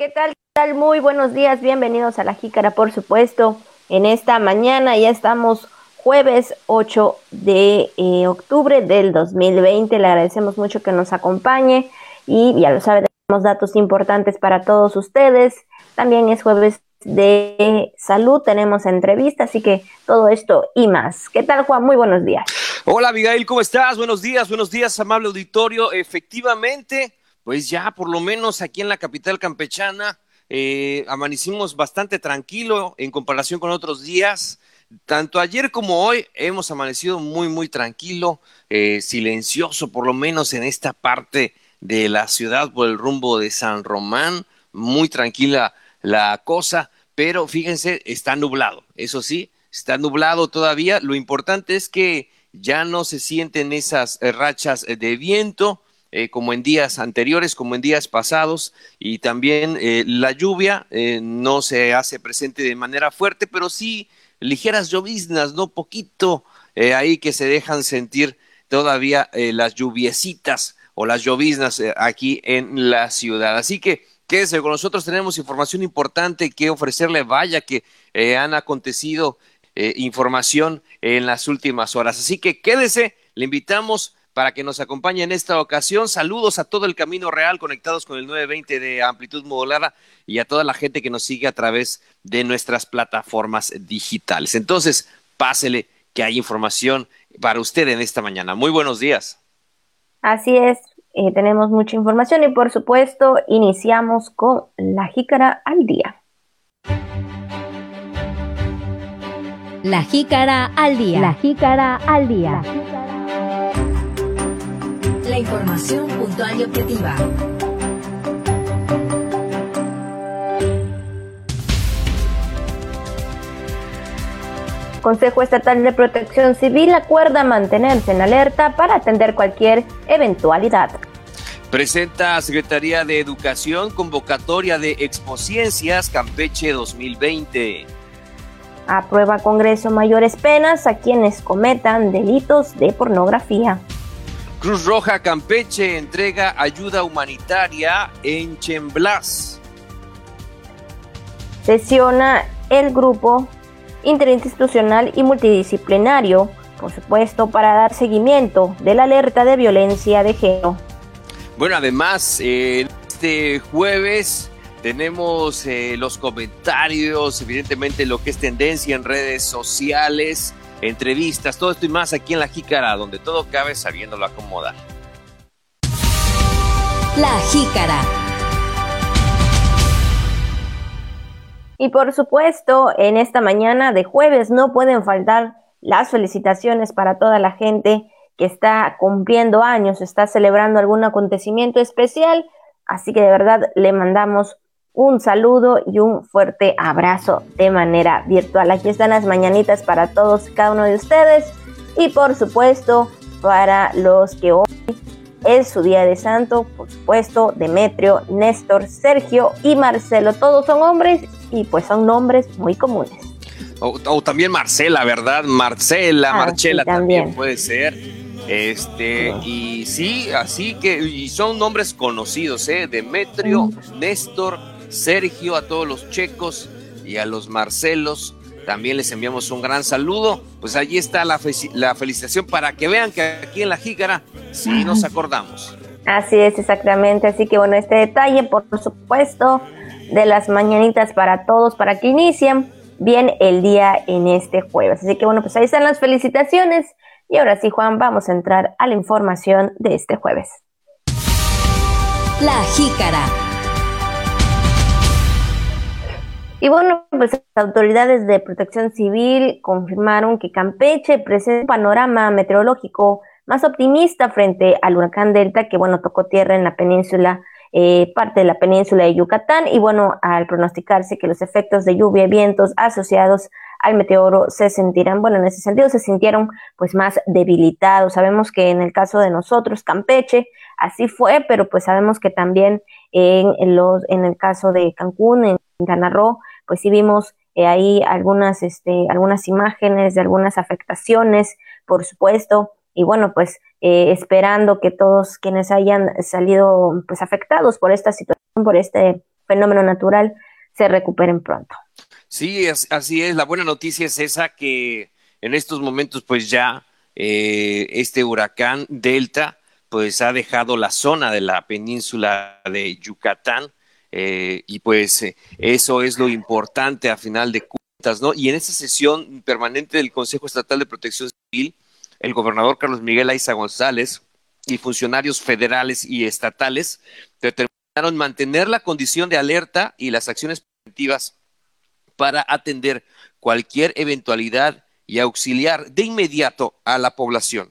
¿Qué tal? ¿Qué tal? Muy buenos días, bienvenidos a la Jícara, por supuesto. En esta mañana ya estamos jueves 8 de eh, octubre del 2020. Le agradecemos mucho que nos acompañe y ya lo sabe, tenemos datos importantes para todos ustedes. También es jueves de salud, tenemos entrevista, así que todo esto y más. ¿Qué tal, Juan? Muy buenos días. Hola, Abigail, ¿cómo estás? Buenos días, buenos días, amable auditorio. Efectivamente, pues ya por lo menos aquí en la capital campechana eh, amanecimos bastante tranquilo en comparación con otros días. Tanto ayer como hoy hemos amanecido muy, muy tranquilo, eh, silencioso, por lo menos en esta parte de la ciudad por el rumbo de San Román. Muy tranquila la cosa, pero fíjense, está nublado. Eso sí, está nublado todavía. Lo importante es que ya no se sienten esas eh, rachas de viento eh, como en días anteriores, como en días pasados, y también eh, la lluvia eh, no se hace presente de manera fuerte, pero sí ligeras lloviznas, ¿no? Poquito ahí que se dejan sentir todavía las lluviecitas o las lloviznas aquí en la ciudad. Así que quédese con nosotros, tenemos información importante que ofrecerle, vaya que han acontecido información en las últimas horas. Así que quédese, le invitamos para que nos acompañe en esta ocasión. Saludos a todo el Camino Real conectados con el 920 de amplitud modulada y a toda la gente que nos sigue a través de nuestras plataformas digitales. Entonces, pásele que hay información para usted en esta mañana. Muy buenos días. Así es, eh, tenemos mucha información y por supuesto iniciamos con la jícara al día. La jícara al día. La jícara al día. La información puntual y objetiva. Consejo Estatal de Protección Civil acuerda mantenerse en alerta para atender cualquier eventualidad. Presenta Secretaría de Educación convocatoria de Expociencias Campeche 2020. Aprueba Congreso mayores penas a quienes cometan delitos de pornografía. Cruz Roja Campeche entrega ayuda humanitaria en Chemblas. Sesiona el grupo interinstitucional y multidisciplinario, por supuesto, para dar seguimiento de la alerta de violencia de género. Bueno, además, este jueves tenemos eh, los comentarios, evidentemente lo que es tendencia en redes sociales entrevistas, todo esto y más aquí en La Jícara, donde todo cabe sabiéndolo acomodar. La Jícara. Y por supuesto, en esta mañana de jueves no pueden faltar las felicitaciones para toda la gente que está cumpliendo años, está celebrando algún acontecimiento especial. Así que de verdad le mandamos un saludo y un fuerte abrazo de manera virtual. Aquí están las mañanitas para todos y cada uno de ustedes y por supuesto para los que hoy es su día de santo, por supuesto, Demetrio, Néstor, Sergio y Marcelo. Todos son hombres y pues son nombres muy comunes. O, también Marcela, ¿verdad? Marcela, ah, Marcela también. puede ser. Este, y sí, así que, y son nombres conocidos, ¿eh? Demetrio, Néstor, Sergio, a todos los checos y a los Marcelos. También les enviamos un gran saludo. Pues allí está la, la felicitación para que vean que aquí en la Jícara sí nos acordamos. Así es, exactamente. Así que bueno, este detalle, por supuesto, de las mañanitas para todos, para que inicien bien el día en este jueves. Así que bueno, pues ahí están las felicitaciones. Y ahora sí, Juan, vamos a entrar a la información de este jueves. La Jícara. Y bueno, pues las autoridades de protección civil confirmaron que Campeche presenta un panorama meteorológico más optimista frente al huracán Delta, que bueno, tocó tierra en la península, eh, parte de la península de Yucatán, y bueno, al pronosticarse que los efectos de lluvia y vientos asociados al meteoro se sentirán, bueno, en ese sentido se sintieron pues más debilitados. Sabemos que en el caso de nosotros, Campeche, así fue, pero pues sabemos que también en, los, en el caso de Cancún, en Quintana pues sí vimos eh, ahí algunas, este, algunas imágenes de algunas afectaciones, por supuesto, y bueno, pues eh, esperando que todos quienes hayan salido pues afectados por esta situación, por este fenómeno natural se recuperen pronto. Sí, así es. La buena noticia es esa que en estos momentos pues ya eh, este huracán Delta pues ha dejado la zona de la península de Yucatán eh, y pues eh, eso es lo importante a final de cuentas, ¿no? Y en esa sesión permanente del Consejo Estatal de Protección Civil, el gobernador Carlos Miguel Aiza González y funcionarios federales y estatales determinaron mantener la condición de alerta y las acciones preventivas para atender cualquier eventualidad y auxiliar de inmediato a la población.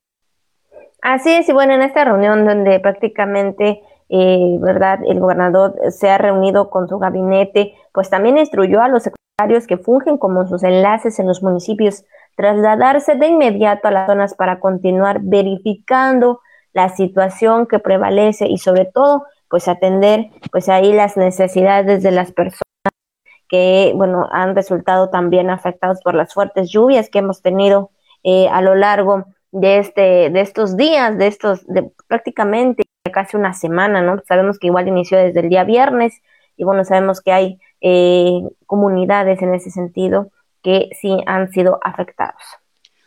Así es, y bueno, en esta reunión donde prácticamente, eh, ¿verdad? El gobernador se ha reunido con su gabinete, pues también instruyó a los secretarios que fungen como sus enlaces en los municipios trasladarse de inmediato a las zonas para continuar verificando la situación que prevalece y sobre todo, pues atender, pues ahí las necesidades de las personas que, bueno, han resultado también afectados por las fuertes lluvias que hemos tenido eh, a lo largo de este, de estos días, de estos, de prácticamente casi una semana, ¿no? Sabemos que igual inició desde el día viernes y bueno, sabemos que hay eh, comunidades en ese sentido que sí han sido afectados.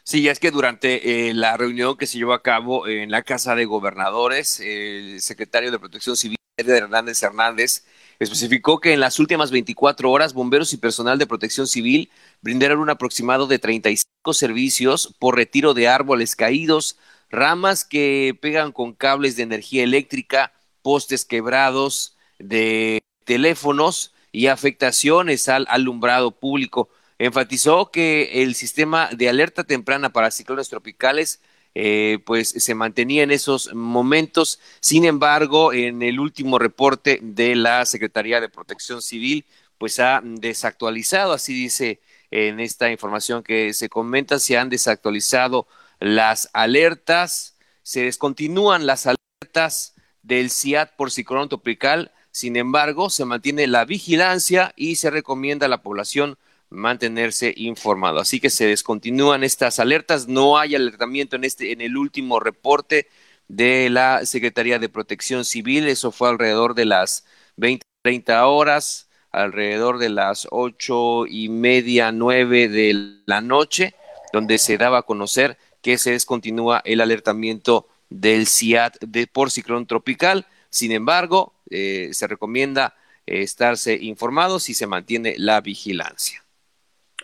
Sí, es que durante eh, la reunión que se llevó a cabo en la Casa de Gobernadores, el secretario de Protección Civil, Hernández Hernández, especificó que en las últimas 24 horas bomberos y personal de protección civil brindaron un aproximado de 35 servicios por retiro de árboles caídos, ramas que pegan con cables de energía eléctrica, postes quebrados de teléfonos y afectaciones al alumbrado público. Enfatizó que el sistema de alerta temprana para ciclones tropicales eh, pues se mantenía en esos momentos. Sin embargo, en el último reporte de la Secretaría de Protección Civil, pues ha desactualizado, así dice en esta información que se comenta, se han desactualizado las alertas, se descontinúan las alertas del CIAT por ciclón tropical, sin embargo, se mantiene la vigilancia y se recomienda a la población mantenerse informado. Así que se descontinúan estas alertas, no hay alertamiento en este en el último reporte de la Secretaría de Protección Civil, eso fue alrededor de las 20 30 horas, alrededor de las ocho y media, nueve de la noche, donde se daba a conocer que se descontinúa el alertamiento del CIAT de, por ciclón tropical. Sin embargo, eh, se recomienda eh, estarse informados y se mantiene la vigilancia.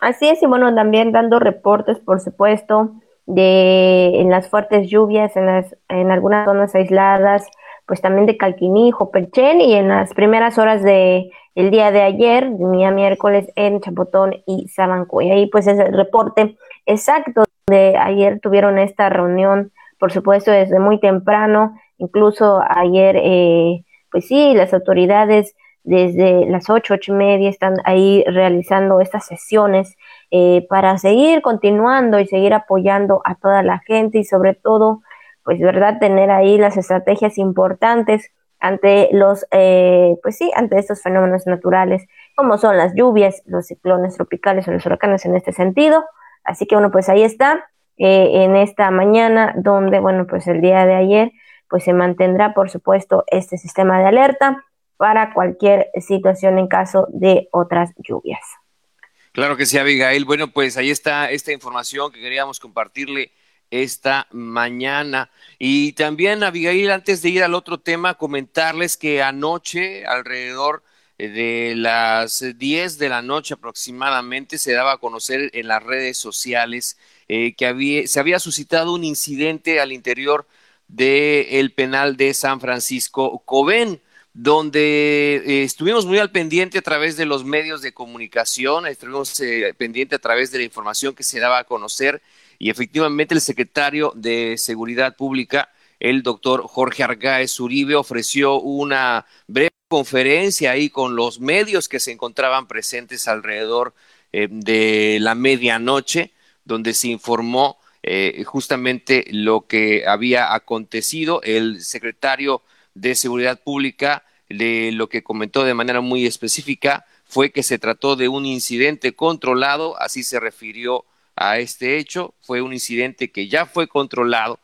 Así es, y bueno, también dando reportes, por supuesto, de en las fuertes lluvias, en, las, en algunas zonas aisladas, pues también de Calquinijo, Perchen, y en las primeras horas de el día de ayer, día miércoles, en Chapotón y Sabanco. Y ahí pues es el reporte exacto de ayer tuvieron esta reunión, por supuesto, desde muy temprano, incluso ayer, eh, pues sí, las autoridades desde las ocho, ocho y media están ahí realizando estas sesiones eh, para seguir continuando y seguir apoyando a toda la gente y sobre todo, pues, ¿verdad? Tener ahí las estrategias importantes ante los, eh, pues sí, ante estos fenómenos naturales, como son las lluvias, los ciclones tropicales o los huracanes en este sentido. Así que, bueno, pues ahí está, eh, en esta mañana, donde, bueno, pues el día de ayer, pues se mantendrá, por supuesto, este sistema de alerta para cualquier situación en caso de otras lluvias. Claro que sí, Abigail. Bueno, pues ahí está esta información que queríamos compartirle esta mañana. Y también, Abigail, antes de ir al otro tema, comentarles que anoche, alrededor de las 10 de la noche aproximadamente, se daba a conocer en las redes sociales eh, que había, se había suscitado un incidente al interior del penal de San Francisco Cobén donde eh, estuvimos muy al pendiente a través de los medios de comunicación, estuvimos eh, pendiente a través de la información que se daba a conocer y efectivamente el secretario de Seguridad Pública, el doctor Jorge Argáez Uribe, ofreció una breve conferencia ahí con los medios que se encontraban presentes alrededor eh, de la medianoche, donde se informó justamente lo que había acontecido. El secretario de Seguridad Pública lo que comentó de manera muy específica fue que se trató de un incidente controlado, así se refirió a este hecho, fue un incidente que ya fue controlado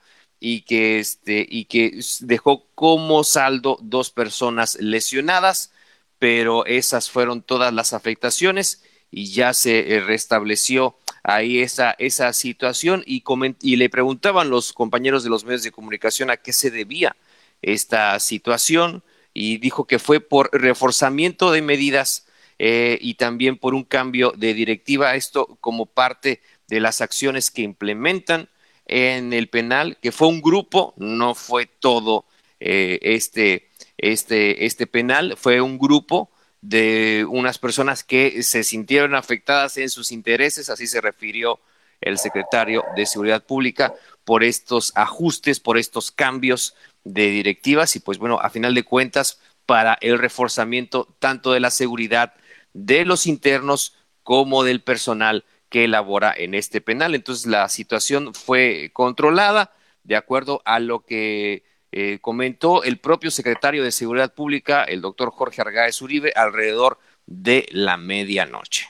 y que este y que dejó como saldo dos personas lesionadas, pero esas fueron todas las afectaciones y ya se eh, restableció ahí esa, esa situación. Y, y le preguntaban los compañeros de los medios de comunicación a qué se debía esta situación y dijo que fue por reforzamiento de medidas eh, y también por un cambio de directiva, esto como parte de las acciones que implementan en el penal, que fue un grupo, no fue todo eh, este, este, este penal, fue un grupo de unas personas que se sintieron afectadas en sus intereses, así se refirió el secretario de Seguridad Pública, por estos ajustes, por estos cambios de directivas y pues bueno, a final de cuentas, para el reforzamiento tanto de la seguridad de los internos como del personal que elabora en este penal. Entonces la situación fue controlada de acuerdo a lo que eh, comentó el propio secretario de Seguridad Pública, el doctor Jorge Argáez Uribe, alrededor de la medianoche.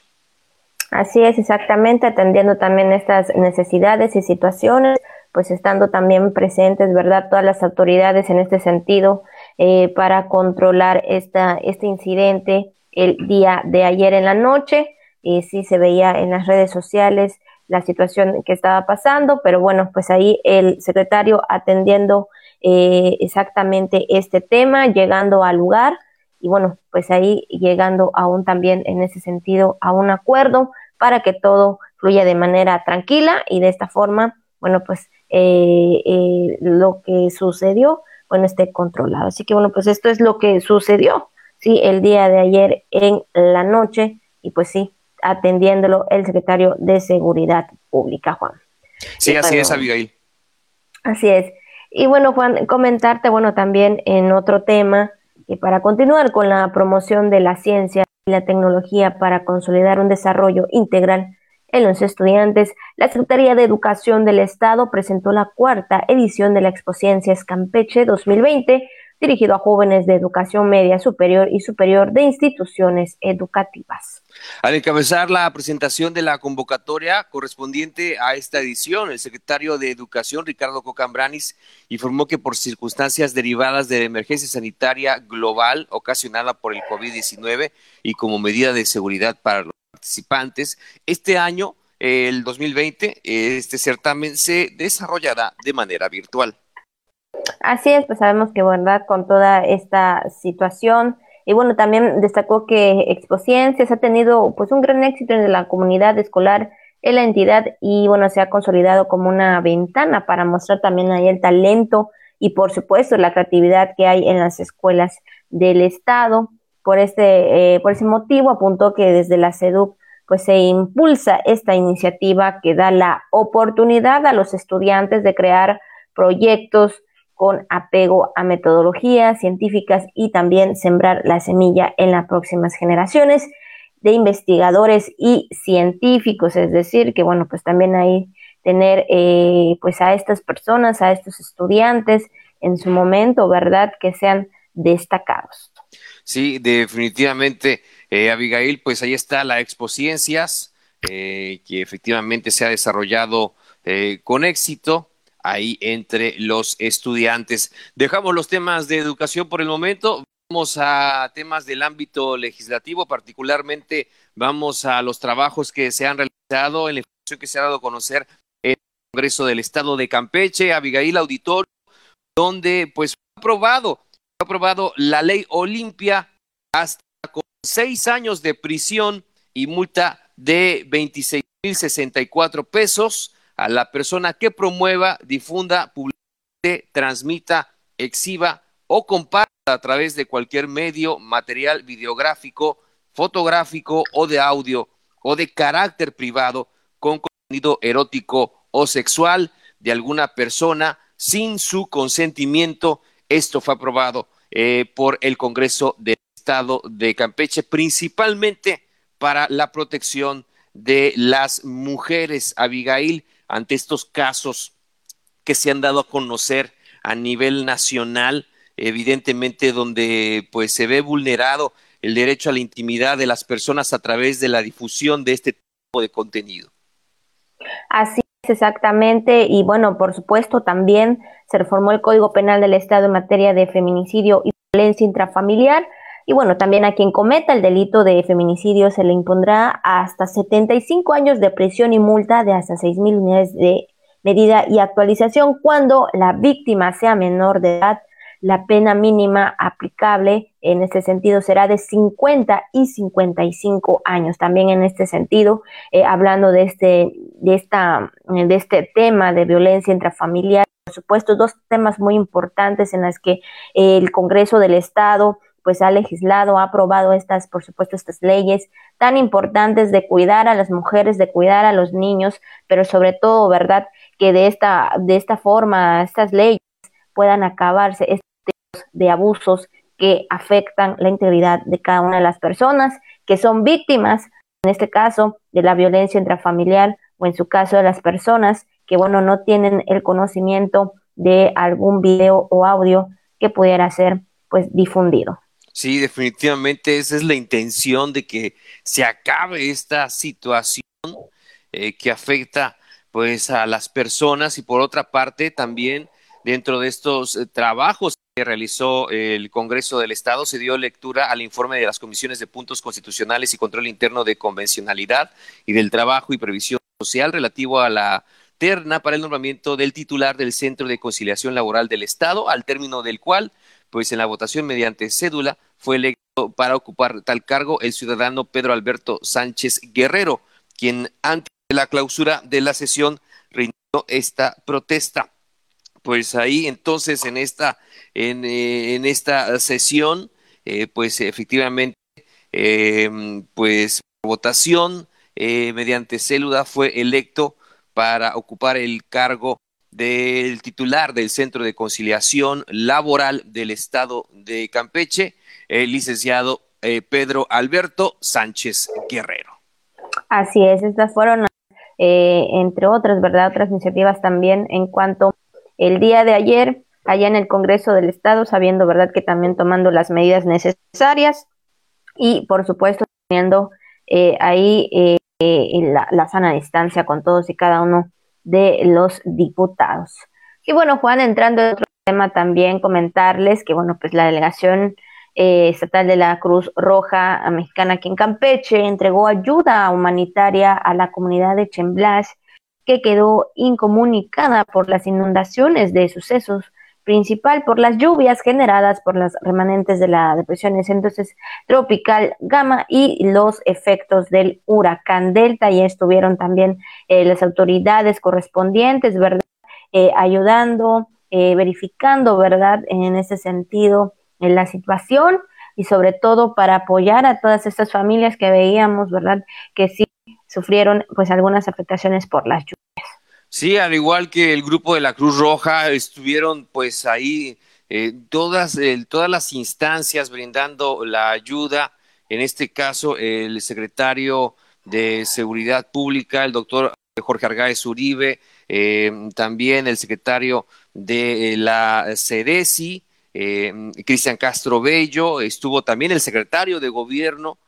Así es, exactamente, atendiendo también estas necesidades y situaciones, pues estando también presentes, ¿verdad?, todas las autoridades en este sentido eh, para controlar esta, este incidente el día de ayer en la noche. Y sí se veía en las redes sociales la situación que estaba pasando, pero bueno, pues ahí el secretario atendiendo eh, exactamente este tema, llegando al lugar y bueno, pues ahí llegando aún también en ese sentido a un acuerdo para que todo fluya de manera tranquila y de esta forma, bueno, pues eh, eh, lo que sucedió, bueno, esté controlado. Así que bueno, pues esto es lo que sucedió, sí, el día de ayer en la noche y pues sí, atendiéndolo el secretario de Seguridad Pública, Juan. Sí, así es, Abigail. Así es. Y bueno, Juan, comentarte, bueno, también en otro tema, que para continuar con la promoción de la ciencia y la tecnología para consolidar un desarrollo integral en los estudiantes, la Secretaría de Educación del Estado presentó la cuarta edición de la Expociencias Campeche 2020, dirigido a jóvenes de educación media superior y superior de instituciones educativas. Al encabezar la presentación de la convocatoria correspondiente a esta edición, el secretario de Educación, Ricardo Cocambranis, informó que por circunstancias derivadas de la emergencia sanitaria global ocasionada por el COVID-19 y como medida de seguridad para los participantes, este año, el 2020, este certamen se desarrollará de manera virtual. Así es, pues sabemos que, verdad, con toda esta situación, y bueno, también destacó que Expociencias ha tenido pues un gran éxito en la comunidad escolar en la entidad y bueno, se ha consolidado como una ventana para mostrar también ahí el talento y por supuesto la creatividad que hay en las escuelas del estado. Por este, eh, por ese motivo apuntó que desde la SEDUC pues se impulsa esta iniciativa que da la oportunidad a los estudiantes de crear proyectos con apego a metodologías científicas y también sembrar la semilla en las próximas generaciones de investigadores y científicos, es decir, que bueno, pues también ahí tener eh, pues a estas personas, a estos estudiantes en su momento, ¿verdad? Que sean destacados. Sí, definitivamente, eh, Abigail, pues ahí está la Expo Ciencias, eh, que efectivamente se ha desarrollado con éxito ahí entre los estudiantes. Dejamos los temas de educación por el momento. Vamos a temas del ámbito legislativo, particularmente vamos a los trabajos que se han realizado en la información que se ha dado a conocer en el Congreso del Estado de Campeche, Abigail Auditorio, donde pues fue aprobado, fue aprobado la ley Olimpia hasta con seis años de prisión y multa de 26 mil 64 pesos a la persona que promueva, difunda, publique, transmita, exhiba o comparta a través de cualquier medio, material videográfico, fotográfico o de audio o de carácter privado con contenido erótico o sexual de alguna persona sin su consentimiento. Esto fue aprobado eh, por el Congreso del Estado de Campeche, principalmente para la protección de las mujeres. Abigail, ante estos casos que se han dado a conocer a nivel nacional, evidentemente donde pues se ve vulnerado el derecho a la intimidad de las personas a través de la difusión de este tipo de contenido. Así es exactamente y bueno, por supuesto también se reformó el Código Penal del Estado en materia de feminicidio y violencia intrafamiliar Y bueno, también a quien cometa el delito de feminicidio se le impondrá hasta 75 años de prisión y multa de hasta 6 mil unidades de medida y actualización cuando la víctima sea menor de edad. La pena mínima aplicable en este sentido será de 50 y 55 años. También en este sentido, eh, hablando de este, de, esta, de este tema de violencia intrafamiliar, por supuesto, dos temas muy importantes en las que el Congreso del Estado pues ha legislado, ha aprobado estas, por supuesto, estas leyes tan importantes de cuidar a las mujeres, de cuidar a los niños, pero sobre todo, ¿verdad? Que de esta, de esta forma, estas leyes puedan acabarse estos de abusos que afectan la integridad de cada una de las personas que son víctimas, en este caso, de la violencia intrafamiliar o en su caso de las personas que, bueno, no tienen el conocimiento de algún video o audio que pudiera ser, pues, difundido. Sí, definitivamente esa es la intención de que se acabe esta situación eh, que afecta pues a las personas y por otra parte también dentro de estos eh, trabajos que realizó el Congreso del Estado se dio lectura al informe de las comisiones de puntos constitucionales y control interno de convencionalidad y del trabajo y previsión social relativo a la terna para el nombramiento del titular del Centro de Conciliación Laboral del Estado, al término del cual pues en la votación mediante cédula fue electo para ocupar tal cargo el ciudadano Pedro Alberto Sánchez Guerrero, quien antes de la clausura de la sesión rindió esta protesta. Pues ahí entonces en esta, en, eh, esta sesión, eh, pues efectivamente, eh, pues votación mediante cédula fue electo para ocupar el cargo del titular del Centro de Conciliación Laboral del Estado de Campeche, el licenciado eh, Pedro Alberto Sánchez Guerrero. Así es, estas fueron, eh, entre otras, ¿verdad? Otras iniciativas también en cuanto el día de ayer, allá en el Congreso del Estado, sabiendo, ¿verdad?, que también tomando las medidas necesarias y, por supuesto, teniendo eh, ahí la, la sana distancia con todos y cada uno de los diputados. Y bueno, Juan, entrando en otro tema también, comentarles que, bueno, pues la delegación eh, estatal de la Cruz Roja Mexicana aquí en Campeche entregó ayuda humanitaria a la comunidad de Chemblas que quedó incomunicada por las inundaciones de sucesos principal por las lluvias generadas por las remanentes de la depresión entonces tropical Gama y los efectos del huracán Delta. Y estuvieron también eh, las autoridades correspondientes, ¿verdad? Eh, ayudando, eh, verificando, ¿verdad? En ese sentido, en la situación y sobre todo para apoyar a todas estas familias que veíamos, ¿verdad? Que sí sufrieron pues algunas afectaciones por las lluvias. Sí, al igual que el grupo de la Cruz Roja, estuvieron pues ahí eh, todas, todas las instancias brindando la ayuda. En este caso, el secretario de Seguridad Pública, el doctor Jorge Argáez Uribe, eh, también el secretario de la CEDESI, eh, Cristian Castro Bello, estuvo también el secretario de Gobierno,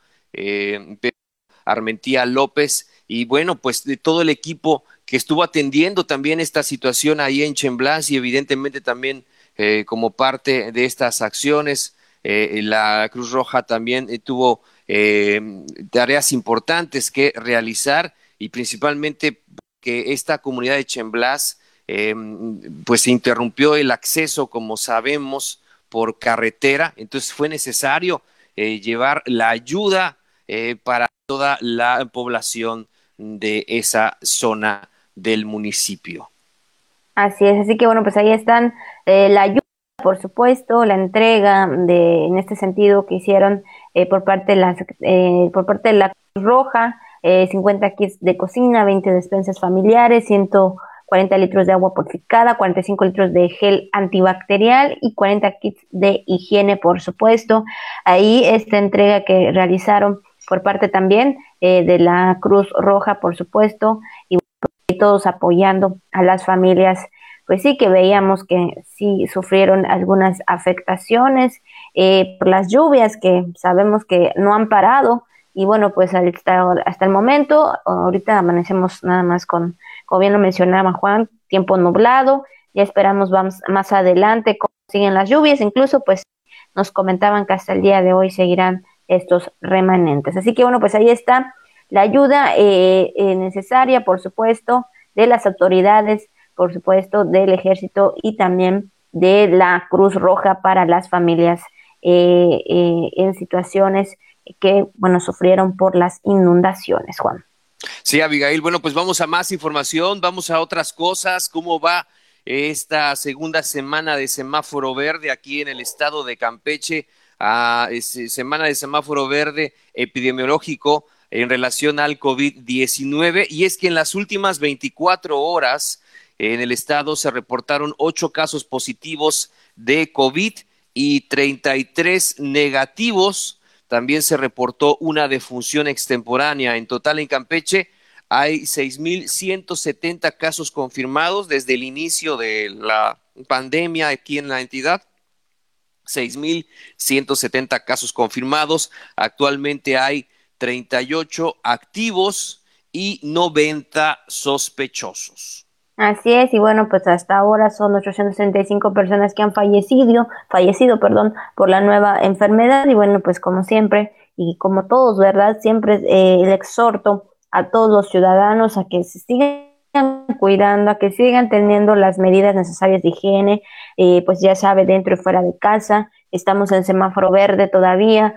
Armentía López, y bueno, pues de todo el equipo que estuvo atendiendo también esta situación ahí en Chemblas y evidentemente también eh, como parte de estas acciones, eh, la Cruz Roja también eh, tuvo tareas importantes que realizar y principalmente que esta comunidad de Chemblas pues se interrumpió el acceso, como sabemos, por carretera, entonces fue necesario llevar la ayuda para toda la población de esa zona del municipio. Así es, así que bueno, pues ahí están eh, la ayuda, por supuesto, la entrega de, en este sentido que hicieron eh, por parte de la, eh, por parte de la Cruz Roja, 50 kits de cocina, 20 despensas familiares, 140 litros de agua purificada, 45 litros de gel antibacterial y 40 kits de higiene, por supuesto. Ahí esta entrega que realizaron por parte también de la Cruz Roja, por supuesto, y todos apoyando a las familias, pues sí que veíamos que sí sufrieron algunas afectaciones eh, por las lluvias que sabemos que no han parado y bueno, pues hasta, hasta el momento, ahorita amanecemos nada más con, como bien lo mencionaba Juan, tiempo nublado, ya esperamos vamos más adelante cómo siguen las lluvias, incluso pues nos comentaban que hasta el día de hoy seguirán estos remanentes. Así que bueno, pues ahí está la ayuda eh, eh, necesaria, por supuesto, de las autoridades, por supuesto, del ejército y también de la Cruz Roja para las familias eh, en situaciones que, bueno, sufrieron por las inundaciones, Juan. Sí, Abigail, bueno, pues vamos a más información, vamos a otras cosas, cómo va esta segunda semana de semáforo verde aquí en el estado de Campeche, a semana de semáforo verde epidemiológico en relación al COVID-19 y es que en las últimas 24 horas en el estado se reportaron ocho casos positivos de COVID y 33 negativos. También se reportó una defunción extemporánea. En total en Campeche hay 6.170 casos confirmados desde el inicio de la pandemia aquí en la entidad. 6.170 casos confirmados. Actualmente hay 38 activos y 90 sospechosos. Así es, y bueno, pues hasta ahora son 835 personas que han fallecido, fallecido, perdón, por la nueva enfermedad. Y bueno, pues como siempre, y como todos, ¿verdad? Siempre eh, exhorto a todos los ciudadanos a que se sigan cuidando, a que sigan teniendo las medidas necesarias de higiene, eh, pues ya sabe, dentro y fuera de casa. Estamos en semáforo verde todavía,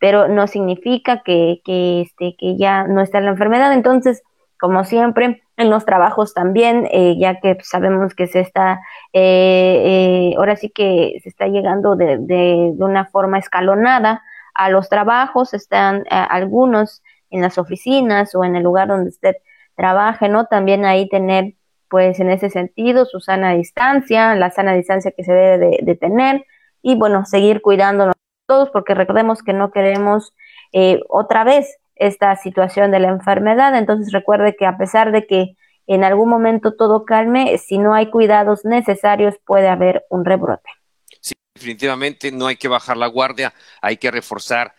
pero no significa que, que, este, que ya no está la enfermedad. Entonces, como siempre, en los trabajos también, eh, ya que sabemos que se está, eh, eh, ahora sí que se está llegando de, de, una forma escalonada a los trabajos, están algunos en las oficinas o en el lugar donde usted trabaje, ¿no? También ahí tener, pues en ese sentido, su sana distancia, la sana distancia que se debe de, de tener y bueno, seguir cuidándonos todos porque recordemos que no queremos eh, otra vez esta situación de la enfermedad. Entonces recuerde que a pesar de que en algún momento todo calme, si no hay cuidados necesarios puede haber un rebrote. Sí, definitivamente no hay que bajar la guardia, hay que reforzar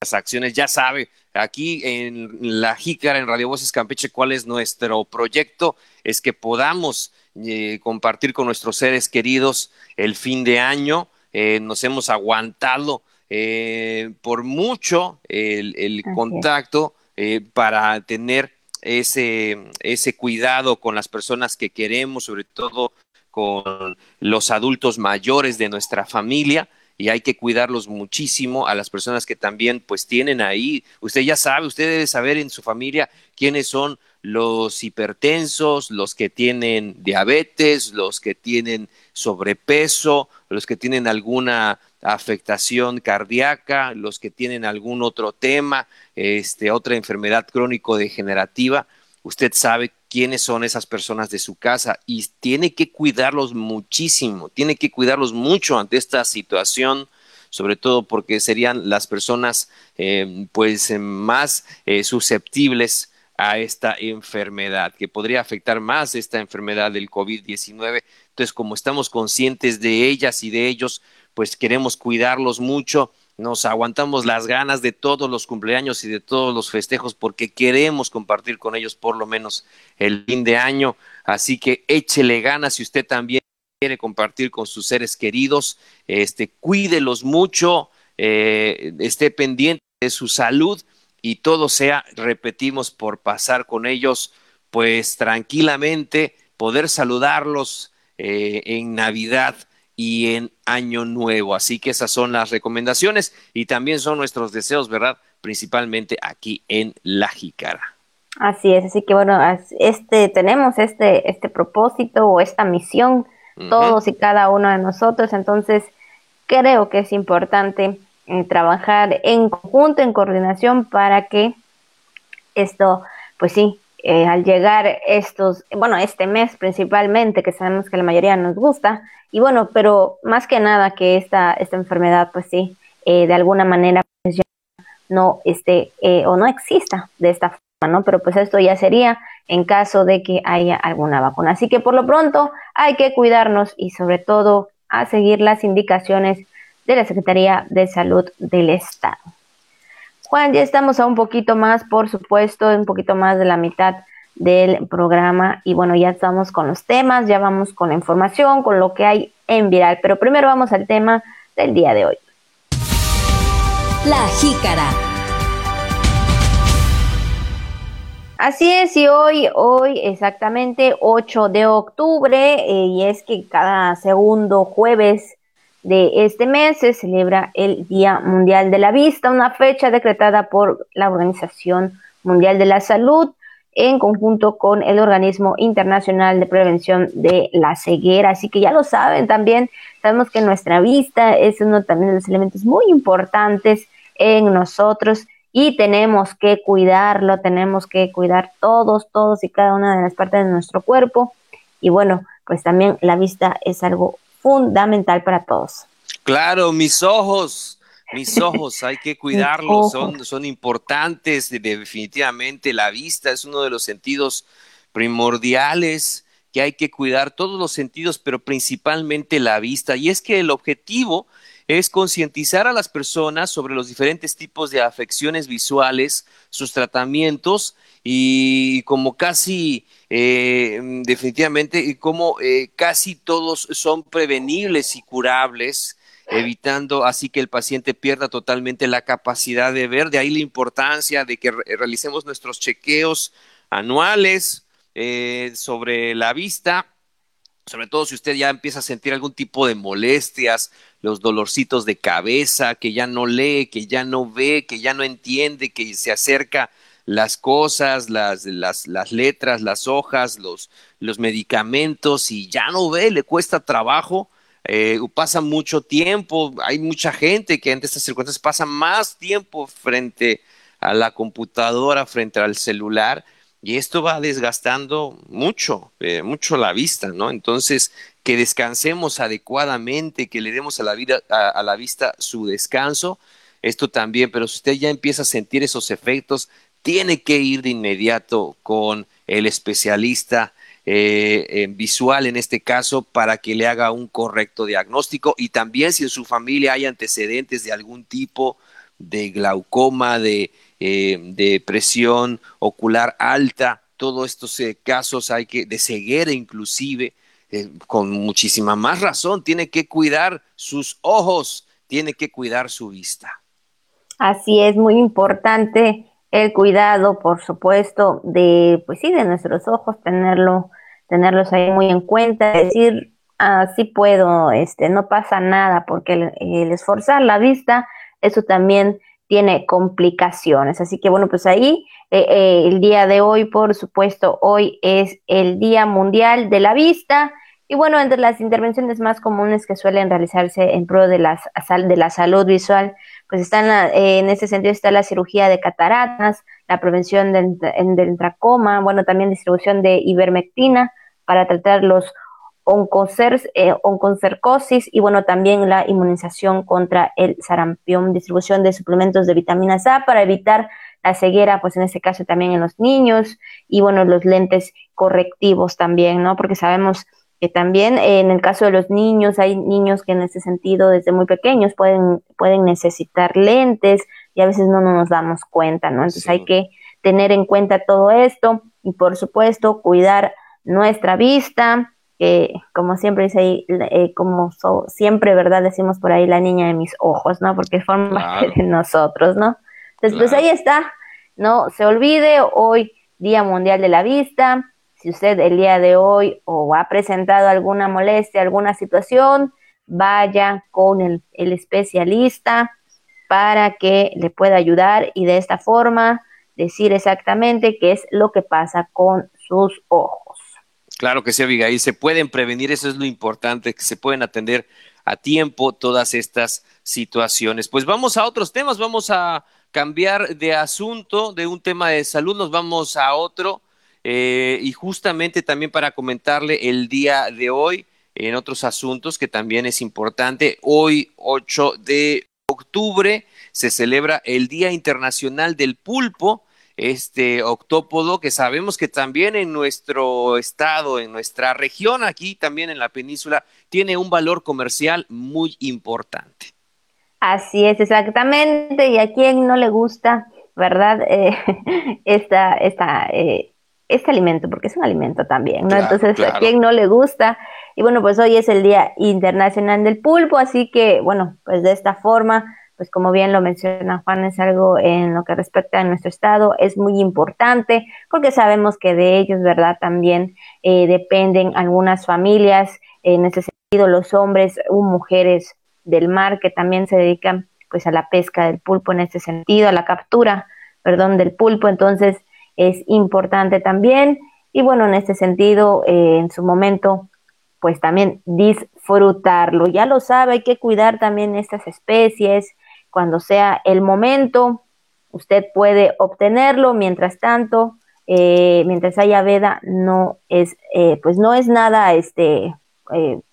las acciones. Ya sabe, aquí en la Jícara, en Radio Voces Campeche, cuál es nuestro proyecto, es que podamos eh, compartir con nuestros seres queridos el fin de año. Eh, nos hemos aguantado eh, por mucho el, contacto eh, para tener ese, ese cuidado con las personas que queremos, sobre todo con los adultos mayores de nuestra familia y hay que cuidarlos muchísimo a las personas que también pues tienen ahí, usted ya sabe, usted debe saber en su familia quiénes son los hipertensos, los que tienen diabetes, los que tienen sobrepeso, los que tienen alguna afectación cardíaca, los que tienen algún otro tema, este, otra enfermedad crónico-degenerativa, usted sabe quiénes son esas personas de su casa y tiene que cuidarlos muchísimo, tiene que cuidarlos mucho ante esta situación, sobre todo porque serían las personas eh, pues más eh, susceptibles a esta enfermedad, que podría afectar más esta enfermedad del COVID-19. Entonces, como estamos conscientes de ellas y de ellos, pues queremos cuidarlos mucho, nos aguantamos las ganas de todos los cumpleaños y de todos los festejos porque queremos compartir con ellos por lo menos el fin de año. Así que échele ganas si usted también quiere compartir con sus seres queridos, este, cuídelos mucho, eh, esté pendiente de su salud y todo sea, repetimos, por pasar con ellos, pues tranquilamente, poder saludarlos eh, en Navidad y en Año Nuevo. Así que esas son las recomendaciones y también son nuestros deseos, ¿verdad? Principalmente aquí en La Jícara. Así es, así que bueno, este tenemos este este propósito o esta misión todos y cada uno de nosotros, entonces creo que es importante eh, trabajar en conjunto, en coordinación para que esto, pues sí, eh, al llegar estos, bueno, este mes principalmente, que sabemos que la mayoría nos gusta, y bueno, pero más que nada que esta, esta enfermedad, pues sí, eh, de alguna manera pues no esté eh, o no exista de esta forma, ¿no? Pero pues esto ya sería en caso de que haya alguna vacuna. Así que por lo pronto hay que cuidarnos y sobre todo a seguir las indicaciones de la Secretaría de Salud del Estado. Juan, ya estamos a un poquito más, por supuesto, un poquito más de la mitad del programa y bueno, ya estamos con los temas, ya vamos con la información, con lo que hay en viral, pero primero vamos al tema del día de hoy. La Jícara. Así es, y hoy, hoy exactamente 8 de octubre, eh, y es que cada segundo jueves de este mes se celebra el Día Mundial de la Vista, una fecha decretada por la Organización Mundial de la Salud en conjunto con el Organismo Internacional de Prevención de la Ceguera. Así que ya lo saben también, sabemos que nuestra vista es uno también de los elementos muy importantes en nosotros y tenemos que cuidarlo, tenemos que cuidar todos, todos y cada una de las partes de nuestro cuerpo. Y bueno, pues también la vista es algo fundamental para todos. Claro, mis ojos, mis ojos, hay que cuidarlos, son, son importantes, definitivamente la vista es uno de los sentidos primordiales que hay que cuidar, todos los sentidos, pero principalmente la vista. Y es que el objetivo es concientizar a las personas sobre los diferentes tipos de afecciones visuales, sus tratamientos y como casi eh, definitivamente y como eh, casi todos son prevenibles y curables evitando así que el paciente pierda totalmente la capacidad de ver. De ahí la importancia de que realicemos nuestros chequeos anuales eh, sobre la vista, sobre todo si usted ya empieza a sentir algún tipo de molestias, los dolorcitos de cabeza, que ya no lee, que ya no ve, que ya no entiende, que se acerca las cosas, las, las, las letras, las hojas, los, los medicamentos y ya no ve, le cuesta trabajo eh, pasa mucho tiempo, hay mucha gente que ante estas circunstancias pasa más tiempo frente a la computadora, frente al celular, y esto va desgastando mucho, eh, mucho la vista, ¿no? Entonces, que descansemos adecuadamente, que le demos a la, vida, a la vista su descanso, esto también, pero si usted ya empieza a sentir esos efectos, tiene que ir de inmediato con el especialista eh, visual en este caso para que le haga un correcto diagnóstico y también si en su familia hay antecedentes de algún tipo de glaucoma, de, eh, presión ocular alta, todos estos eh, casos hay que, de ceguera inclusive, con muchísima más razón, tiene que cuidar sus ojos, tiene que cuidar su vista. Así es, muy importante el cuidado, por supuesto, de, pues sí, de nuestros ojos, tenerlo, tenerlos ahí muy en cuenta, decir, ah, sí puedo, este, no pasa nada, porque el, esforzar la vista, eso también tiene complicaciones. Así que bueno, pues ahí eh, eh, el día de hoy, por supuesto, hoy es el Día Mundial de la Vista. Y bueno, entre las intervenciones más comunes que suelen realizarse en pro de, las, de la salud visual, pues están eh, en ese sentido está la cirugía de cataratas, la prevención del, del tracoma, bueno, también distribución de ivermectina para tratar los eh, oncocercosis y bueno, también la inmunización contra el sarampión, distribución de suplementos de vitaminas A para evitar la ceguera, pues en este caso también en los niños y bueno, los lentes correctivos también, ¿no? Porque sabemos que también en el caso de los niños, hay niños que en ese sentido desde muy pequeños pueden, pueden necesitar lentes y a veces no, nos damos cuenta, ¿no? Entonces hay que tener en cuenta todo esto y por supuesto cuidar nuestra vista, que como siempre dice ahí, eh, como siempre, ¿verdad? Decimos por ahí la niña de mis ojos, ¿no? Porque forma de nosotros, ¿no? Entonces, pues ahí está, no se olvide, hoy Día Mundial de la Vista, si usted el día de hoy o ha presentado alguna molestia, alguna situación, vaya con el, especialista para que le pueda ayudar y de esta forma decir exactamente qué es lo que pasa con sus ojos. Claro que sí, Abigail, se pueden prevenir, eso es lo importante, que se pueden atender a tiempo todas estas situaciones. Pues vamos a otros temas, vamos a cambiar de asunto, de un tema de salud, nos vamos a otro eh, y justamente también para comentarle el día de hoy en otros asuntos que también es importante, hoy 8 de octubre se celebra el Día Internacional del Pulpo, este octópodo que sabemos que también en nuestro estado, en nuestra región, aquí también en la península, tiene un valor comercial muy importante. Así es, exactamente. ¿Y a quién no le gusta, verdad? Eh, esta, esta, eh, este alimento, porque es un alimento también, ¿no? Entonces, ¿a quién no le gusta? Y bueno, pues hoy es el Día Internacional del Pulpo, así que, bueno, pues de esta forma, pues como bien lo menciona Juan, es algo en lo que respecta a nuestro estado, es muy importante porque sabemos que de ellos, ¿verdad? También eh, dependen algunas familias, en ese sentido los hombres u mujeres del mar que también se dedican pues a la pesca del pulpo en ese sentido, a la captura, perdón, del pulpo, entonces es importante también y bueno, en este sentido, eh, en su momento, pues también disfrutarlo. Ya lo sabe, hay que cuidar también estas especies, cuando sea el momento, usted puede obtenerlo, mientras tanto, eh, mientras haya veda, no es, eh, pues no es nada, este,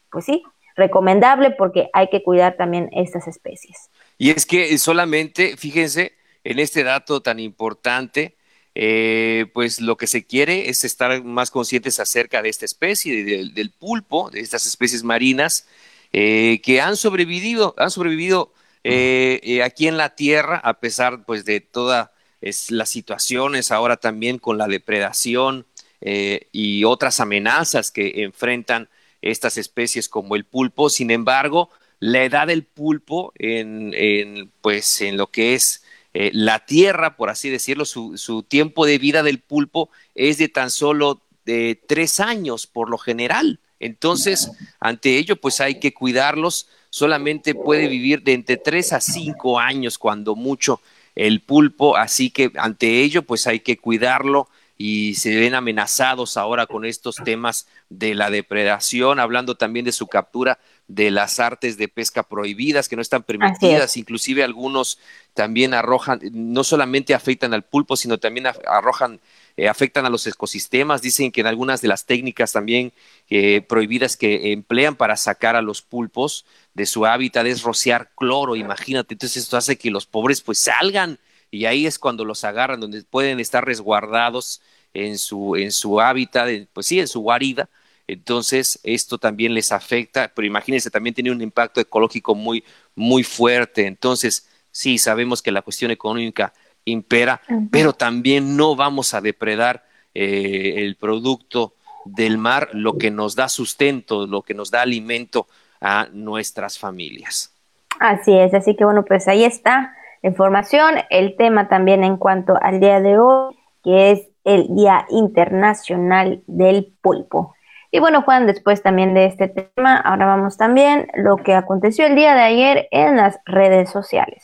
pues sí, recomendable porque hay que cuidar también estas especies. Y es que solamente, fíjense, en este dato tan importante, pues lo que se quiere es estar más conscientes acerca de esta especie, del pulpo, de estas especies marinas, que han sobrevivido, han sobrevivido eh, eh, aquí en la Tierra, a pesar pues de todas las situaciones ahora también con la depredación eh, y otras amenazas que enfrentan estas especies como el pulpo, sin embargo, la edad del pulpo en, pues en lo que es la Tierra, por así decirlo, su, su, tiempo de vida del pulpo es de tan solo de tres años por lo general. Entonces, ante ello, pues hay que cuidarlos. Solamente puede vivir de entre 3 a 5 años cuando mucho el pulpo, así que ante ello pues hay que cuidarlo. Y se ven amenazados ahora con estos temas de la depredación, hablando también de su captura de las artes de pesca prohibidas que no están permitidas, inclusive algunos también arrojan, no solamente afectan al pulpo, sino también arrojan eh, afectan a los ecosistemas. Dicen que en algunas de las técnicas también eh, prohibidas que emplean para sacar a los pulpos de su hábitat es rociar cloro, imagínate. Entonces esto hace que los pobres pues salgan y ahí es cuando los agarran, donde pueden estar resguardados en su, en su hábitat, pues sí, en su guarida. Entonces, esto también les afecta, pero imagínense, también tiene un impacto ecológico muy, muy fuerte. Entonces, sí, sabemos que la cuestión económica impera, pero también no vamos a depredar eh, el producto del mar, lo que nos da sustento, lo que nos da alimento a nuestras familias. Así es, así que bueno, pues ahí está la información, el tema también en cuanto al día de hoy, que es el Día Internacional del Pulpo. Y bueno, Juan, después también de este tema, ahora vamos también lo que aconteció el día de ayer en las redes sociales.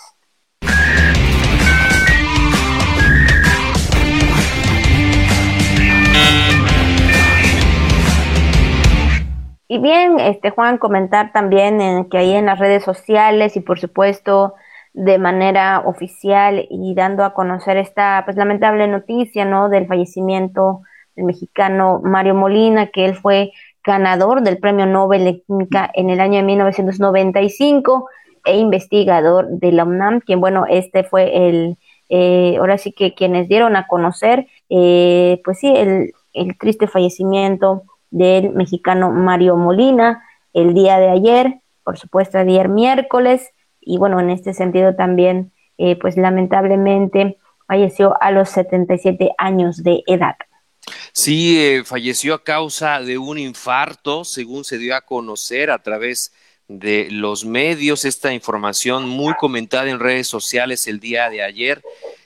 Y bien, este Juan, comentar también en, que ahí en las redes sociales y por supuesto de manera oficial y dando a conocer esta pues lamentable noticia, ¿no? Del fallecimiento del mexicano Mario Molina, que él fue ganador del Premio Nobel de Química en el año de 1995 e investigador de la UNAM, quien bueno, este fue el, eh, ahora sí que quienes dieron a conocer, eh, pues sí, el, el triste fallecimiento del mexicano Mario Molina el día de ayer, por supuesto ayer miércoles, y bueno, en este sentido también, eh, pues lamentablemente falleció a los 77 años de edad. Sí, eh, falleció a causa de un infarto, según se dio a conocer a través de los medios, esta información muy comentada en redes sociales el día de ayer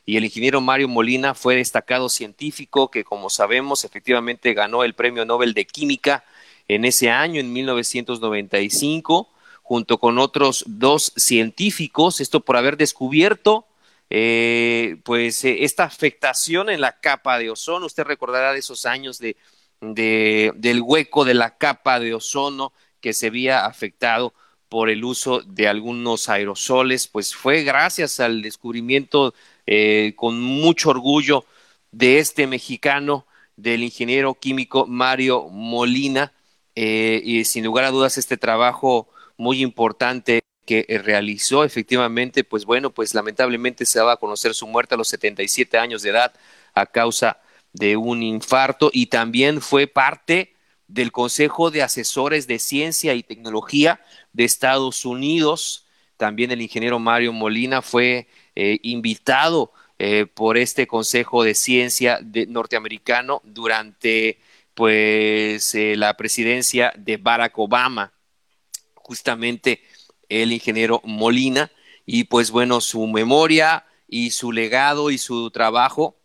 y el ingeniero Mario Molina fue destacado científico que, como sabemos, efectivamente ganó el Premio Nobel de Química en ese año, en 1995, junto con otros dos científicos, esto por haber descubierto eh, pues eh, esta afectación en la capa de ozono. Usted recordará de esos años de, de, del hueco de la capa de ozono que se había afectado por el uso de algunos aerosoles, pues fue gracias al descubrimiento eh, con mucho orgullo de este mexicano, del ingeniero químico Mario Molina, eh, y sin lugar a dudas este trabajo muy importante que realizó efectivamente, pues bueno, pues lamentablemente se daba a conocer su muerte a los 77 años de edad a causa de un infarto y también fue parte del Consejo de Asesores de Ciencia y Tecnología de Estados Unidos. También el ingeniero Mario Molina fue eh, invitado eh, por este Consejo de Ciencia norteamericano durante pues eh, la presidencia de Barack Obama, justamente el ingeniero Molina. y pues bueno, su memoria y su legado y su trabajo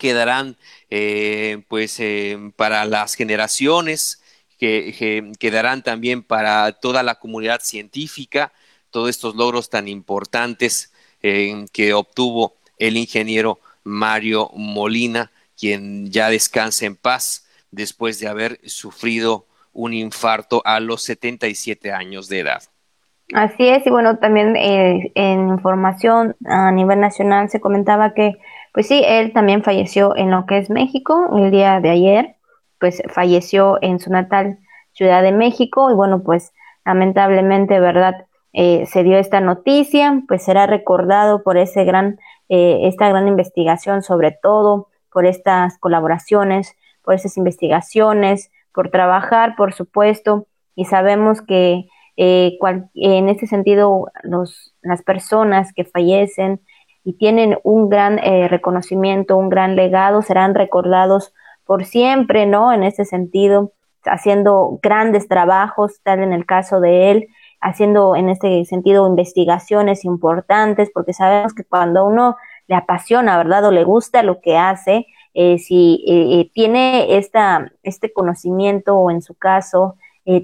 quedarán eh, pues eh, para las generaciones, que, quedarán también para toda la comunidad científica, todos estos logros tan importantes eh, que obtuvo el ingeniero Mario Molina, quien ya descansa en paz después de haber sufrido un infarto a los 77 años de edad. Así es, y bueno, también eh, en información a nivel nacional se comentaba que, pues sí, él también falleció en lo que es México el día de ayer, pues falleció en su natal Ciudad de México y bueno, pues lamentablemente, ¿verdad? Eh, se dio esta noticia, pues será recordado por ese gran, eh, esta gran investigación, sobre todo por estas colaboraciones, por esas investigaciones, por trabajar, por supuesto, y sabemos que eh, en este sentido los, las personas que fallecen y tienen un gran eh, reconocimiento, un gran legado, serán recordados por siempre, ¿no? En ese sentido, haciendo grandes trabajos, tal en el caso de él, haciendo en este sentido investigaciones importantes, porque sabemos que cuando uno le apasiona, ¿verdad? O le gusta lo que hace, eh, si eh, eh, tiene esta, este conocimiento o en su caso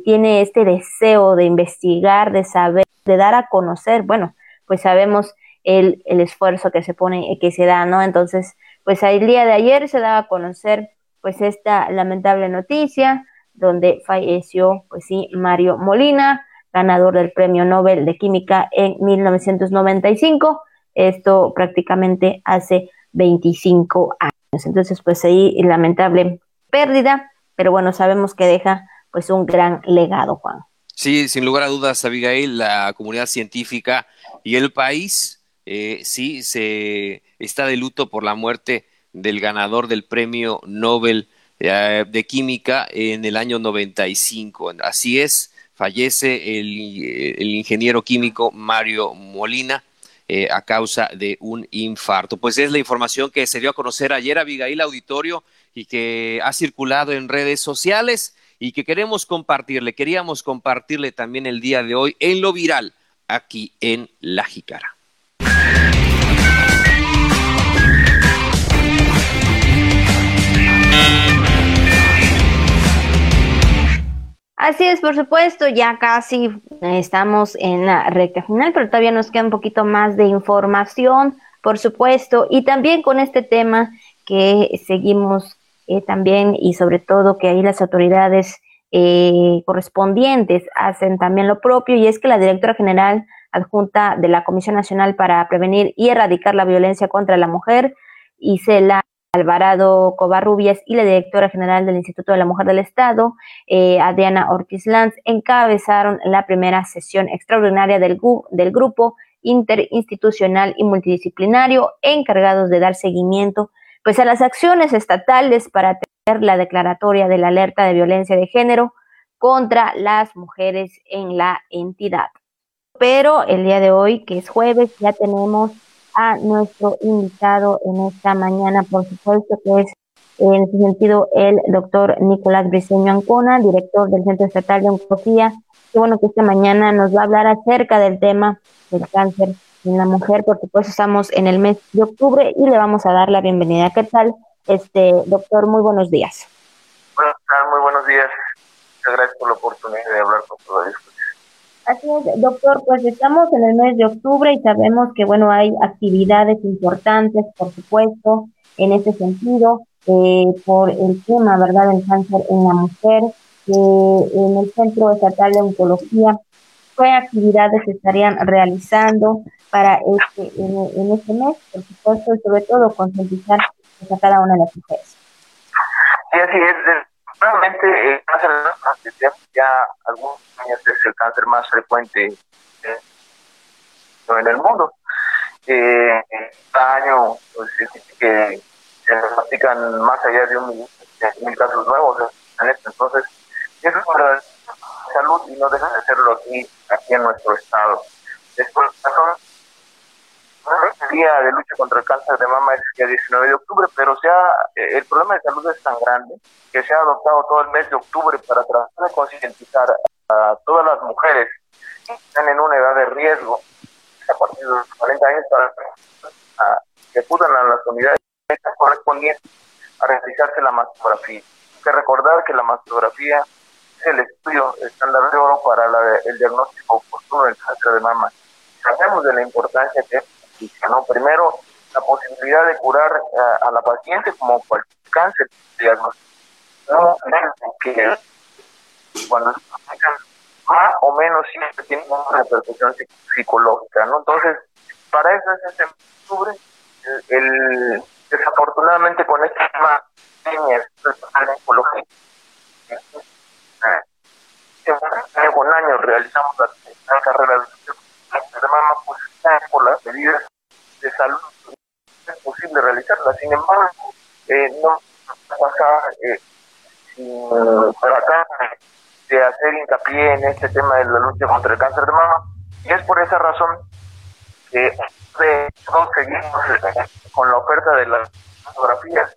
tiene este deseo de investigar, de saber, de dar a conocer, bueno, pues sabemos el, el esfuerzo que se pone, que se da, ¿no? Entonces, pues el día de ayer se daba a conocer pues esta lamentable noticia donde falleció, pues sí, Mario Molina, ganador del Premio Nobel de Química en 1995, esto prácticamente hace 25 años. Entonces, pues ahí lamentable pérdida, pero bueno, sabemos que deja pues un gran legado, Juan. Sí, sin lugar a dudas, Abigail, la comunidad científica y el país eh, sí se está de luto por la muerte del ganador del premio Nobel eh, de Química en el año 95. Así es, fallece el, el ingeniero químico Mario Molina eh, a causa de un infarto. Pues es la información que se dio a conocer ayer Abigail Auditorio y que ha circulado en redes sociales y que queremos compartirle, queríamos compartirle también el día de hoy en lo viral aquí en La Jícara. Así es, por supuesto, ya casi estamos en la recta final, pero todavía nos queda un poquito más de información, por supuesto, y también con este tema que seguimos eh, también y sobre todo que ahí las autoridades eh, correspondientes hacen también lo propio, y es que la directora general adjunta de la Comisión Nacional para Prevenir y Erradicar la Violencia contra la Mujer, Isela Alvarado Covarrubias y la directora general del Instituto de la Mujer del Estado, eh, Adriana Ortiz Lanz, encabezaron la primera sesión extraordinaria del, del grupo interinstitucional y multidisciplinario encargados de dar seguimiento pues a las acciones estatales para tener la declaratoria de la alerta de violencia de género contra las mujeres en la entidad. Pero el día de hoy, que es jueves, ya tenemos a nuestro invitado en esta mañana, por supuesto, que es en ese sentido el doctor Nicolás Briceño Ancona, director del Centro Estatal de Oncología. Qué bueno que esta mañana nos va a hablar acerca del tema del cáncer en la mujer, por supuesto estamos en el mes de octubre y le vamos a dar la bienvenida. ¿Qué tal, este doctor? Muy buenos días. Bueno, muy buenos días. Muchas gracias por la oportunidad de hablar con todos Así es, doctor, pues estamos en el mes de octubre y sabemos que, bueno, hay actividades importantes, por supuesto, en ese sentido, eh, por el tema, ¿verdad?, del cáncer en la mujer, eh, en el Centro Estatal de Oncología, ¿qué actividades estarían realizando para este, en, este mes, por supuesto, y sobre todo concientizar a cada una de las mujeres? Sí, así es. Realmente eh, de ya algunos años es el cáncer más frecuente eh, en el mundo. Eh, cada año pues, que se diagnostican más allá de un mil casos nuevos en esto. Entonces, eso es para la salud y no deja de hacerlo aquí, aquí en nuestro estado. Después, el día de lucha contra el cáncer de mama es el día 19 de octubre, pero sea, eh, el problema de salud es tan grande que se ha adoptado todo el mes de octubre para tratar de concientizar a todas las mujeres que están en una edad de riesgo a partir de los 40 años para que acudan a las unidades correspondientes a realizarse la mastografía. Hay que recordar que la mastografía el estudio estándar de oro para el diagnóstico oportuno del cáncer de mama. Sabemos de la importancia que es, ¿no? Primero, la posibilidad de curar a, la paciente como cualquier cáncer diagnóstico. No, que cuando más o menos siempre tiene una repercusión psicológica, ¿no? Entonces, para eso es este octubre, el, desafortunadamente con este tema de oncología, año con año realizamos la, carrera de mama, pues por las medidas de salud es posible realizarla. Sin embargo, eh, no pasa eh, para acá de hacer hincapié en este tema de la lucha contra el cáncer de mama. Y es por esa razón que todos seguimos con la oferta de las fotografías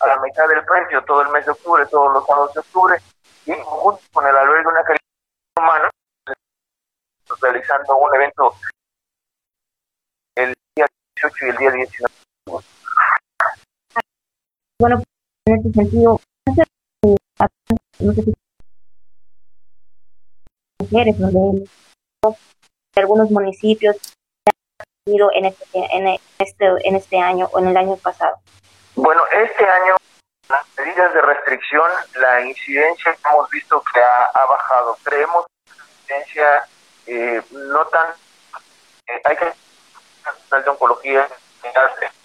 a la mitad del precio todo el mes de octubre, todos los sábados de octubre, y junto con el albergue de una calidad humana, realizando un evento el día 18 y el día 19. Bueno, en este sentido, no sé si mujeres, donde algunos municipios en este, en este, en este año o en el año pasado? Bueno, este año las medidas de restricción, la incidencia hemos visto que ha, bajado. Creemos que la incidencia eh, no tan... Eh, hay que de oncología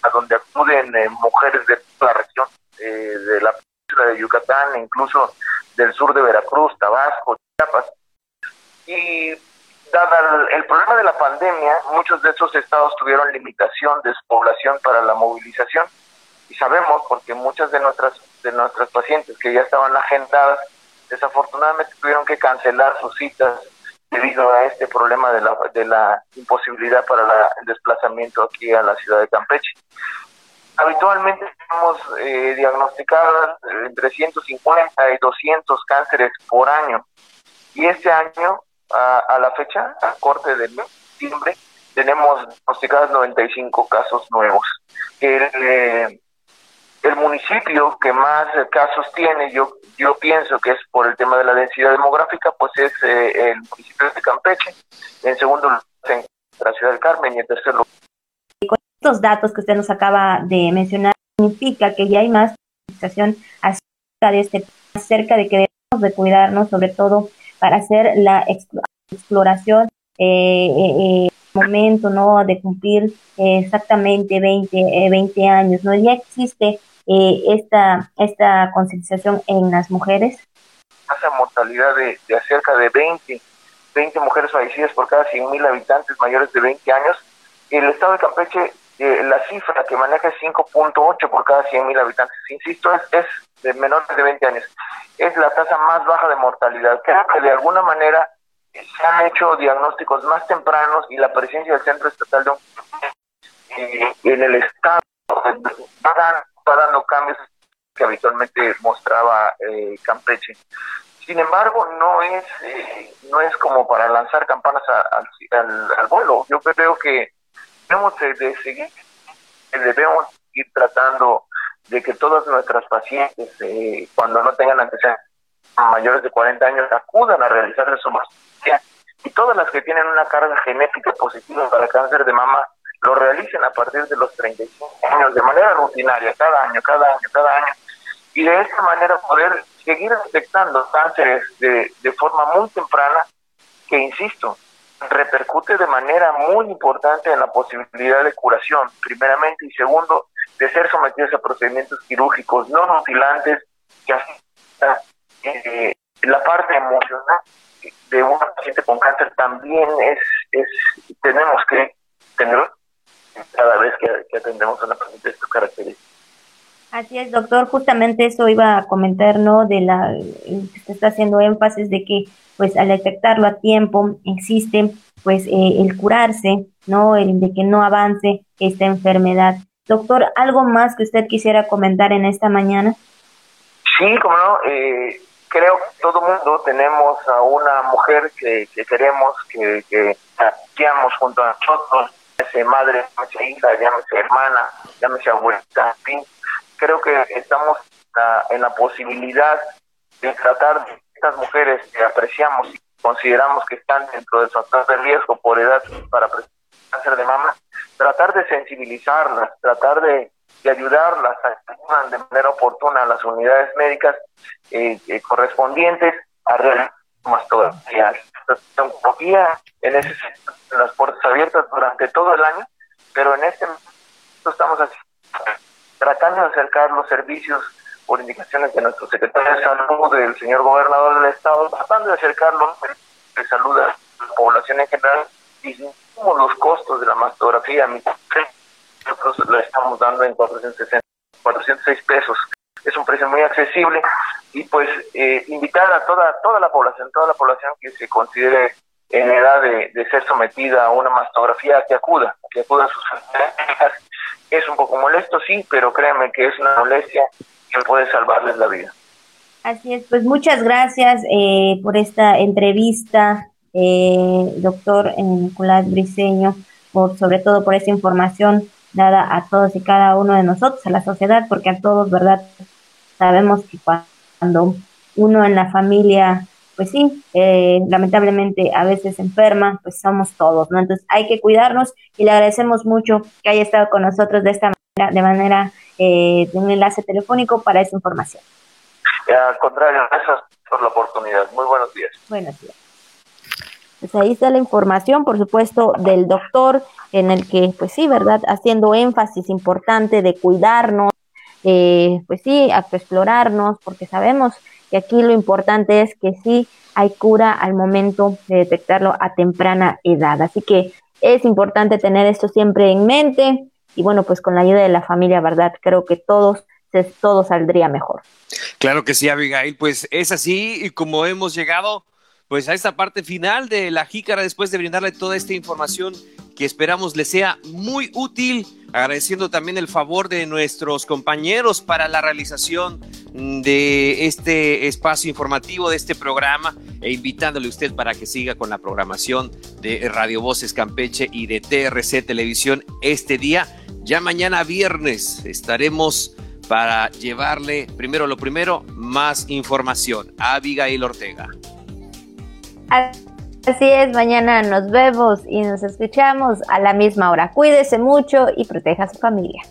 a donde acuden eh, mujeres de la región, de la península de Yucatán, incluso del sur de Veracruz, Tabasco, Chiapas. Y dada el, problema de la pandemia, muchos de esos estados tuvieron limitación de población para la movilización y sabemos porque muchas de nuestras de nuestras pacientes que ya estaban agendadas desafortunadamente tuvieron que cancelar sus citas debido a este problema de la, de la imposibilidad para el desplazamiento aquí a la ciudad de Campeche. Habitualmente tenemos eh, diagnosticadas entre 150 y 200 cánceres por año y este año a, la fecha, a corte de diciembre, tenemos diagnosticados 95 casos nuevos. El, eh, el municipio que más casos tiene, yo yo pienso que es por el tema de la densidad demográfica, pues es eh, el municipio de Campeche, en segundo lugar la ciudad del Carmen y en tercer lugar. con estos datos que usted nos acaba de mencionar, significa que ya hay más sensación acerca de este, acerca de que debemos de cuidarnos, sobre todo para hacer la exploración eh, eh, eh, momento no de cumplir exactamente 20 20 años no ya existe esta esta concientización en las mujeres tasa mortalidad de, de cerca de 20 20 mujeres fallecidas por cada 100 mil habitantes mayores de 20 años. El estado de Campeche la cifra que maneja es 5.8 por cada 100 mil habitantes. Insisto es, es de menores de 20 años. Es la tasa más baja de mortalidad. Creo que de alguna manera se han hecho diagnósticos más tempranos y la presencia del Centro Estatal de eh, en el Estado está dando cambios que habitualmente mostraba eh, Campeche. Sin embargo, no es eh, no es como para lanzar campanas al, al, vuelo. Yo creo que debemos de, seguir, debemos ir tratando de que todas nuestras pacientes, eh, cuando no tengan antecedentes mayores de 40 años, acudan a realizarse su mastografía y todas las que tienen una carga genética positiva para cáncer de mama lo realicen a partir de los 35 años de manera rutinaria, cada año, cada año, cada año, y de esta manera poder seguir detectando cánceres de, de forma muy temprana que, insisto, repercute de manera muy importante en la posibilidad de curación, primeramente, y segundo, de ser sometidos a procedimientos quirúrgicos no mutilantes que afecta eh, la parte emocional de un paciente con cáncer también es, es tenemos que tener cada vez que, atendemos a una paciente de estas características. Así es, doctor, justamente eso iba a comentar, ¿no? De la se está haciendo énfasis de que, pues, al detectarlo a tiempo, existe, pues, eh, el curarse, ¿no? El de que no avance esta enfermedad. Doctor, ¿algo más que usted quisiera comentar en esta mañana? Sí, como no, eh, creo que todo mundo tenemos a una mujer que, queremos, que, que junto a nosotros, llámese madre, llámese hija, llámese hermana, llámese abuelita, en fin. Creo que estamos en la posibilidad de tratar de estas mujeres que apreciamos y consideramos que están dentro del factor de riesgo por edad para cáncer de mama, tratar de sensibilizarlas, tratar de, ayudarlas a de manera oportuna a las unidades médicas eh, eh, correspondientes a realizar mastografías. oncología en ese en las puertas abiertas durante todo el año, pero en este momento estamos tratando de acercar los servicios por indicaciones de nuestro secretario de salud, del señor gobernador del estado, tratando de acercarlo de salud a la población en general, disminuimos los costos de la mastografía. Nosotros la estamos dando en 460, 406 pesos. Es un precio muy accesible y pues eh, invitar a toda toda la población, toda la población que se considere en edad de, ser sometida a una mastografía que acuda, que acuda sus Es un poco molesto, sí, pero créanme que es una molestia que puede salvarles la vida. Así es, pues muchas gracias eh, por esta entrevista, eh, doctor Nicolás Briseño, por, sobre todo por esta información dada a todos y cada uno de nosotros, a la sociedad, porque a todos, ¿verdad? Sabemos que cuando uno en la familia, pues sí, eh, lamentablemente a veces enferma, pues somos todos, ¿no? Entonces hay que cuidarnos y le agradecemos mucho que haya estado con nosotros de esta manera, de manera eh, de un enlace telefónico para esa información. Al contrario, gracias por la oportunidad. Muy buenos días. Buenos días. Pues ahí está la información, por supuesto, del doctor, en el que, pues sí, ¿verdad? Haciendo énfasis importante de cuidarnos, eh, pues sí, explorarnos, porque sabemos que aquí lo importante es que sí hay cura al momento de detectarlo a temprana edad. Así que es importante tener esto siempre en mente y bueno, pues con la ayuda de la familia, ¿verdad? Creo que todos todo saldría mejor. Claro que sí, Abigail, pues es así y como hemos llegado pues a esta parte final de la jícara después de brindarle toda esta información que esperamos le sea muy útil, agradeciendo también el favor de nuestros compañeros para la realización de este espacio informativo, de este programa, e invitándole a usted para que siga con la programación de Radio Voces Campeche y de TRC Televisión este día ya mañana viernes estaremos para llevarle, primero lo primero, más información Abigail Ortega. Así es, mañana nos vemos y nos escuchamos a la misma hora. Cuídese mucho y proteja a su familia.